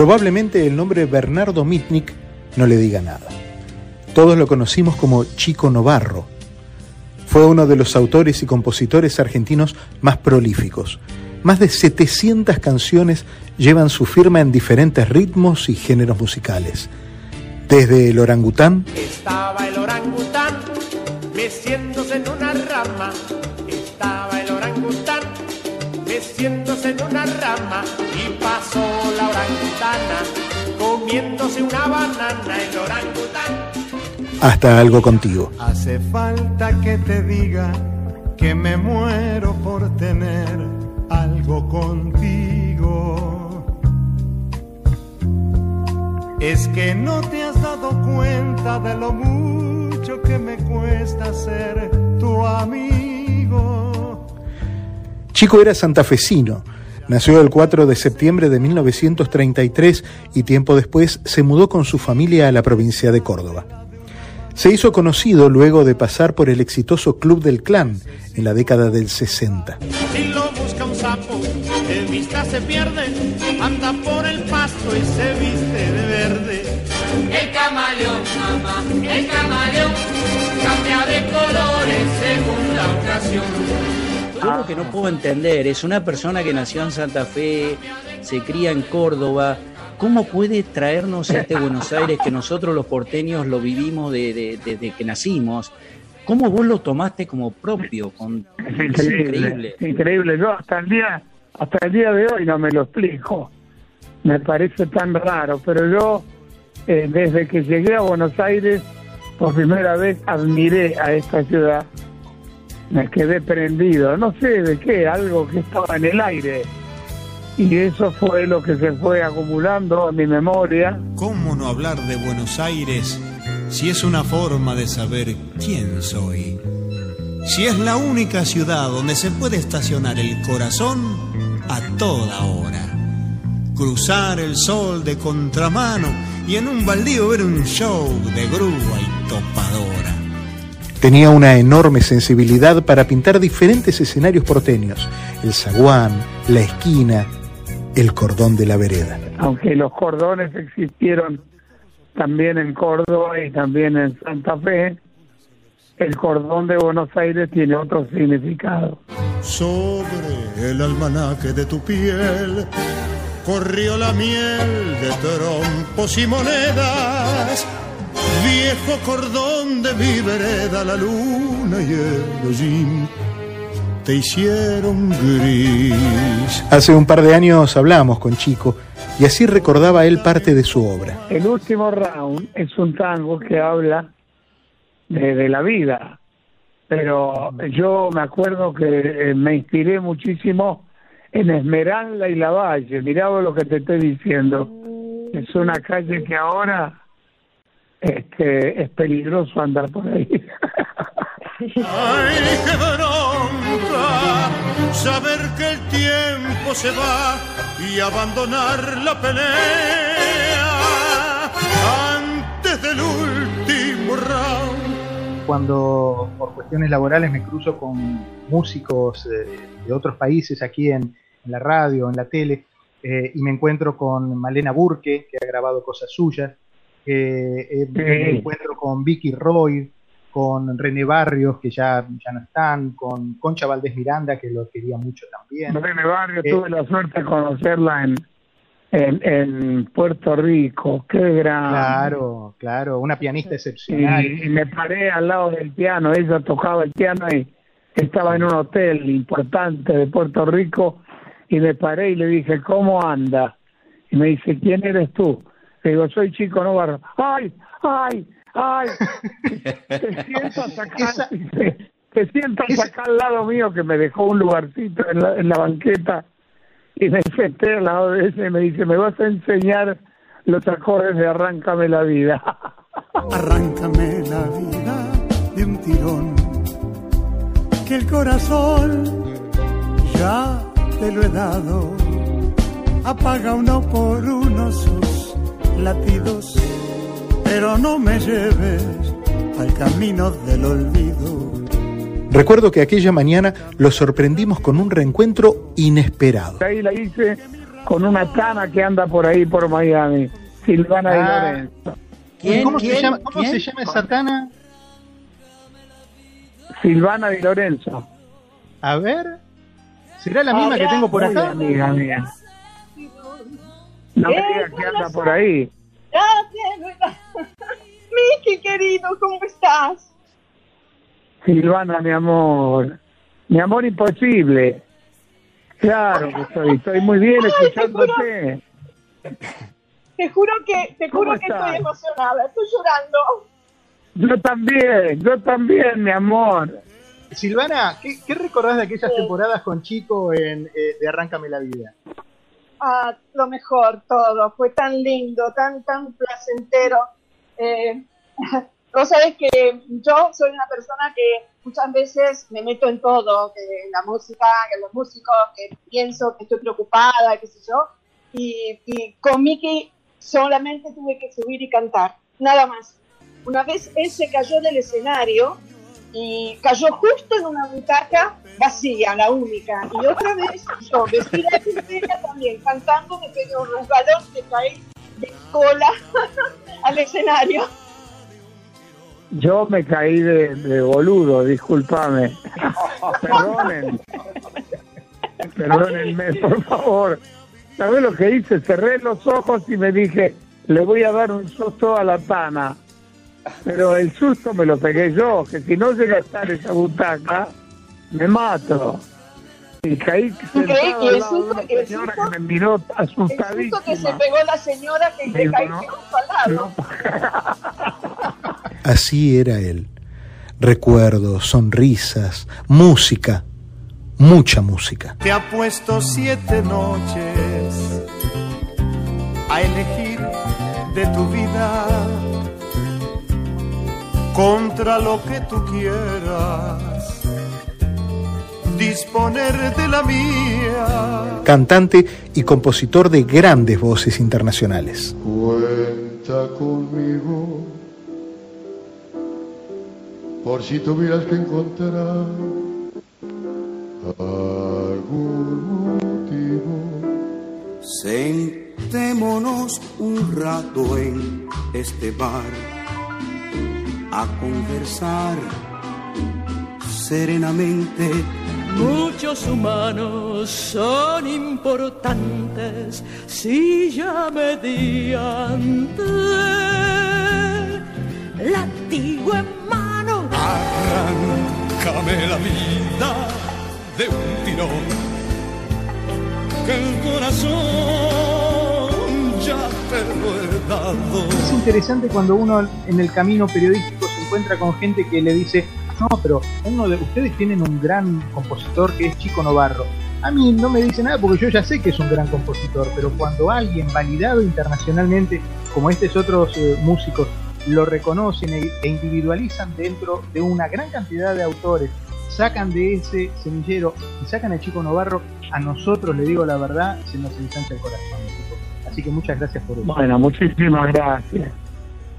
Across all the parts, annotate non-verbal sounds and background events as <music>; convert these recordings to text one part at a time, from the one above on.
Probablemente el nombre Bernardo Mitnick no le diga nada. Todos lo conocimos como Chico Novarro. Fue uno de los autores y compositores argentinos más prolíficos. Más de 700 canciones llevan su firma en diferentes ritmos y géneros musicales. Desde el orangután. Estaba el orangután meciéndose en una rama. Estaba el orangután meciéndose en una rama. Y pasó la orangutana comiéndose una banana. El orangután hasta algo contigo. Hace falta que te diga que me muero por tener algo contigo. Es que no te has dado cuenta de lo mucho que me cuesta ser tu amigo. Chico era santafesino. Nació el 4 de septiembre de 1933 y tiempo después se mudó con su familia a la provincia de Córdoba. Se hizo conocido luego de pasar por el exitoso Club del Clan en la década del 60. Si lo busca un sapo, de vista se pierde, anda por el pasto y se viste de verde. El camaleón, mamá, el camaleón, cambia de colores según la ocasión. Yo lo que no puedo entender es una persona que nació en Santa Fe, se cría en Córdoba, ¿Cómo puede traernos este Buenos Aires que nosotros los porteños lo vivimos desde que nacimos? ¿Cómo vos lo tomaste como propio? Con... Es increíble, increíble. Yo hasta el día hasta el día de hoy no me lo explico. Me parece tan raro, pero yo eh, desde que llegué a Buenos Aires por primera vez admiré a esta ciudad. Me quedé prendido, no sé de qué, algo que estaba en el aire y eso fue lo que se fue acumulando en mi memoria. ¿Cómo no hablar de Buenos Aires si es una forma de saber quién soy? Si es la única ciudad donde se puede estacionar el corazón a toda hora. Cruzar el sol de contramano y en un baldío ver un show de grúa y topadora. Tenía una enorme sensibilidad para pintar diferentes escenarios porteños, el zaguán, la esquina, el cordón de la vereda. Aunque los cordones existieron también en Córdoba y también en Santa Fe, el cordón de Buenos Aires tiene otro significado. Sobre el almanaque de tu piel corrió la miel de trompos y monedas. Viejo cordón de mi vereda, la luna y el hollín te hicieron gris. Hace un par de años hablamos con Chico y así recordaba él parte de su obra. El último round es un tango que habla de, la vida, pero yo me acuerdo que eh, me inspiré muchísimo en Esmeralda y La Valle. Mirá lo que te estoy diciendo. Es una calle que ahora este, es peligroso andar por ahí. Ay, qué bronca saber que el tiempo se va y abandonar la pelea antes del último round. Cuando por cuestiones laborales me cruzo con músicos de otros países aquí en, la radio, en la tele, eh, y me encuentro con Malena Burke, que ha grabado cosas suyas, eh, me encuentro con Vicky Roy, con René Barrios, que ya, ya no están, con Concha Valdés Miranda, que lo quería mucho también. René Barrios, eh, tuve la suerte de conocerla en, en, Puerto Rico, qué gran. Claro, claro, una pianista excepcional. Y, me paré al lado del piano, ella tocaba el piano y estaba en un hotel importante de Puerto Rico y me paré y le dije, ¿cómo anda? Y me dice, ¿quién eres tú? Le digo, soy Chico Novarro. ¡Ay, ay! ay, <laughs> te sientas acá, te, sientas acá al lado mío que me dejó un lugarcito en la, en la banqueta y me senté al lado de ese y me dice, me vas a enseñar los acordes de Arráncame la vida. <laughs> Arráncame la vida de un tirón, que el corazón ya te lo he dado, apaga uno por uno sus latidos pero no me lleves al camino del olvido. Recuerdo que aquella mañana lo sorprendimos con un reencuentro inesperado. Ahí la hice con una tana que anda por ahí por Miami, Silvana Di Ah. Lorenzo. ¿Quién? ¿Cómo, se llama, cómo ¿Quién? se llama esa tana? Silvana Di Lorenzo. A ver. ¿Será la misma que tengo por acá? amiga mía. No me digas que anda por ahí. Gracias. <laughs> Miki, querido, ¿cómo estás? Silvana, mi amor. Mi amor imposible. Claro que estoy. Estoy muy bien Ay, escuchándote. Te juro que, te ¿Cómo juro que estás? estoy emocionada, estoy llorando. Yo también, yo también, mi amor. Silvana, ¿qué, qué recordás de aquellas temporadas con Chico en eh, de Arráncame la Vida? Ah, lo mejor todo, fue tan lindo, tan, tan placentero. Eh, <laughs> vos sabés que yo soy una persona que muchas veces me meto en todo, que en la música, que en los músicos, que pienso que estoy preocupada, qué sé yo. Y, y con Miki solamente tuve que subir y cantar, nada más. Una vez él se cayó del escenario y cayó justo en una butaca vacía, la única. Y otra vez yo, vestida de princesa también, cantando, me pegué un resbalón que caí de cola <laughs> al escenario. Yo me caí de, de boludo, discúlpame. <laughs> Perdonen. Perdónenme, por favor. ¿Sabes lo que hice? Cerré los ojos y me dije, le voy a dar un susto a la pana. Pero el susto me lo pegué yo, que si no llega a estar esa butaca, me mato. Y caí sentado al el lado de una señora que me miró El susto que se asustadísima. pegó la señora que Digo, caíste no. lado. <laughs> <laughs> Así era él. Recuerdos, sonrisas, música, mucha música. Te ha puesto siete noches a elegir de tu vida contra lo que tú quieras, disponer de la mía. Cantante y compositor de grandes voces internacionales. Cuenta conmigo por si tuvieras que encontrar algún motivo. Sentémonos un rato en este bar a conversar serenamente. Muchos humanos son importantes si ya mediante latigo en mano. Arráncame la vida de un tirón, que el corazón ya te lo he dado. Es interesante cuando uno en el camino periodístico encuentra con gente que le dice, no, pero uno de ustedes tienen un gran compositor que es Chico Novarro. A mí no me dice nada porque yo ya sé que es un gran compositor, pero cuando alguien validado internacionalmente, como estos otros eh, músicos, lo reconocen e, e individualizan dentro de una gran cantidad de autores, sacan de ese semillero y sacan a Chico Novarro, a nosotros, le digo la verdad, se nos ensancha el corazón. Así que muchas gracias por eso. Bueno, muchísimas gracias.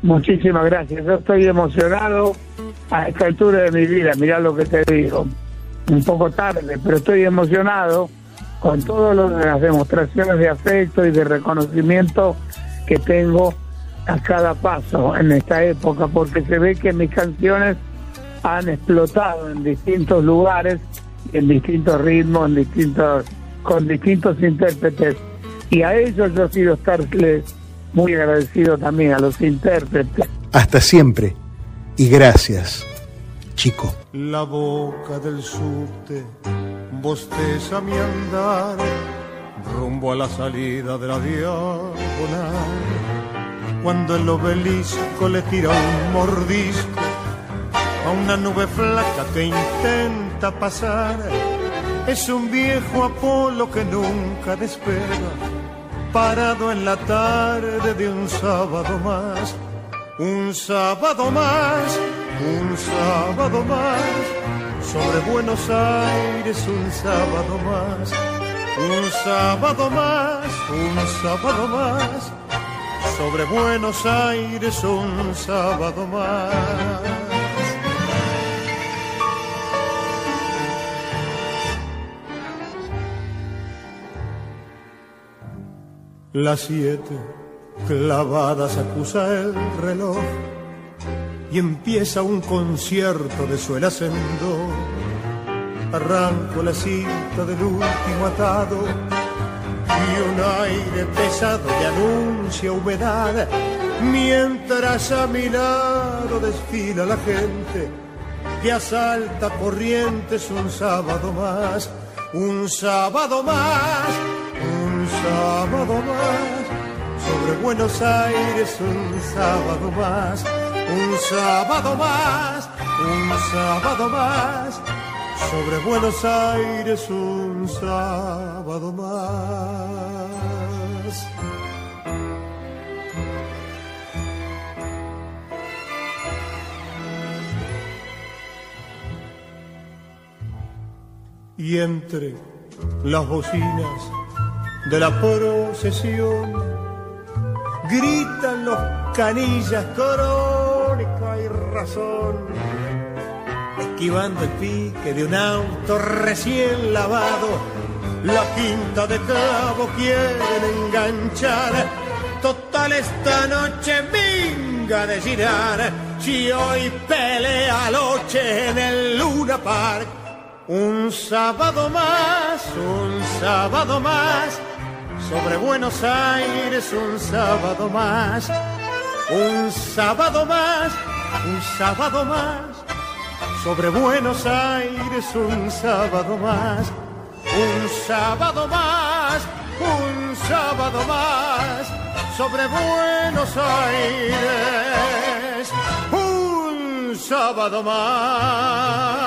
Muchísimas gracias. Yo estoy emocionado a esta altura de mi vida. Mirá lo que te digo. Un poco tarde, pero estoy emocionado con todas las demostraciones de afecto y de reconocimiento que tengo a cada paso en esta época, porque se ve que mis canciones han explotado en distintos lugares, en distintos ritmos, en distintos, con distintos intérpretes. Y a ellos yo quiero estarles muy agradecido también a los intérpretes. Hasta siempre y gracias, chico. La boca del subte bosteza mi andar rumbo a la salida de la diagonal. Cuando el obelisco le tira un mordisco a una nube flaca que intenta pasar, es un viejo Apolo que nunca despega, parado en la tarde de un sábado más. Un sábado más, un sábado más, sobre Buenos Aires un sábado más, un sábado más, un sábado más, sobre Buenos Aires un sábado más. Las siete clavadas acusa el reloj y empieza un concierto de suelas en do. Arranco la cinta del último atado y un aire pesado le anuncia humedad mientras a mi lado desfila la gente que asalta corrientes un sábado más, un sábado más, un sábado sobre Buenos Aires un sábado más, un sábado más, un sábado más, sobre Buenos Aires un sábado más. y entre las bocinas de la procesión. Gritan los canillas crónica y razón. Esquivando el pique de un auto recién lavado la quinta de cabo quieren enganchar. Total esta noche minga de girar. Si hoy pelea noche en el Luna Park. Un sábado más, un sábado más, sobre Buenos Aires un sábado más, un sábado más, un sábado más, sobre Buenos Aires un sábado más, un sábado más, un sábado más, sobre Buenos Aires un sábado más.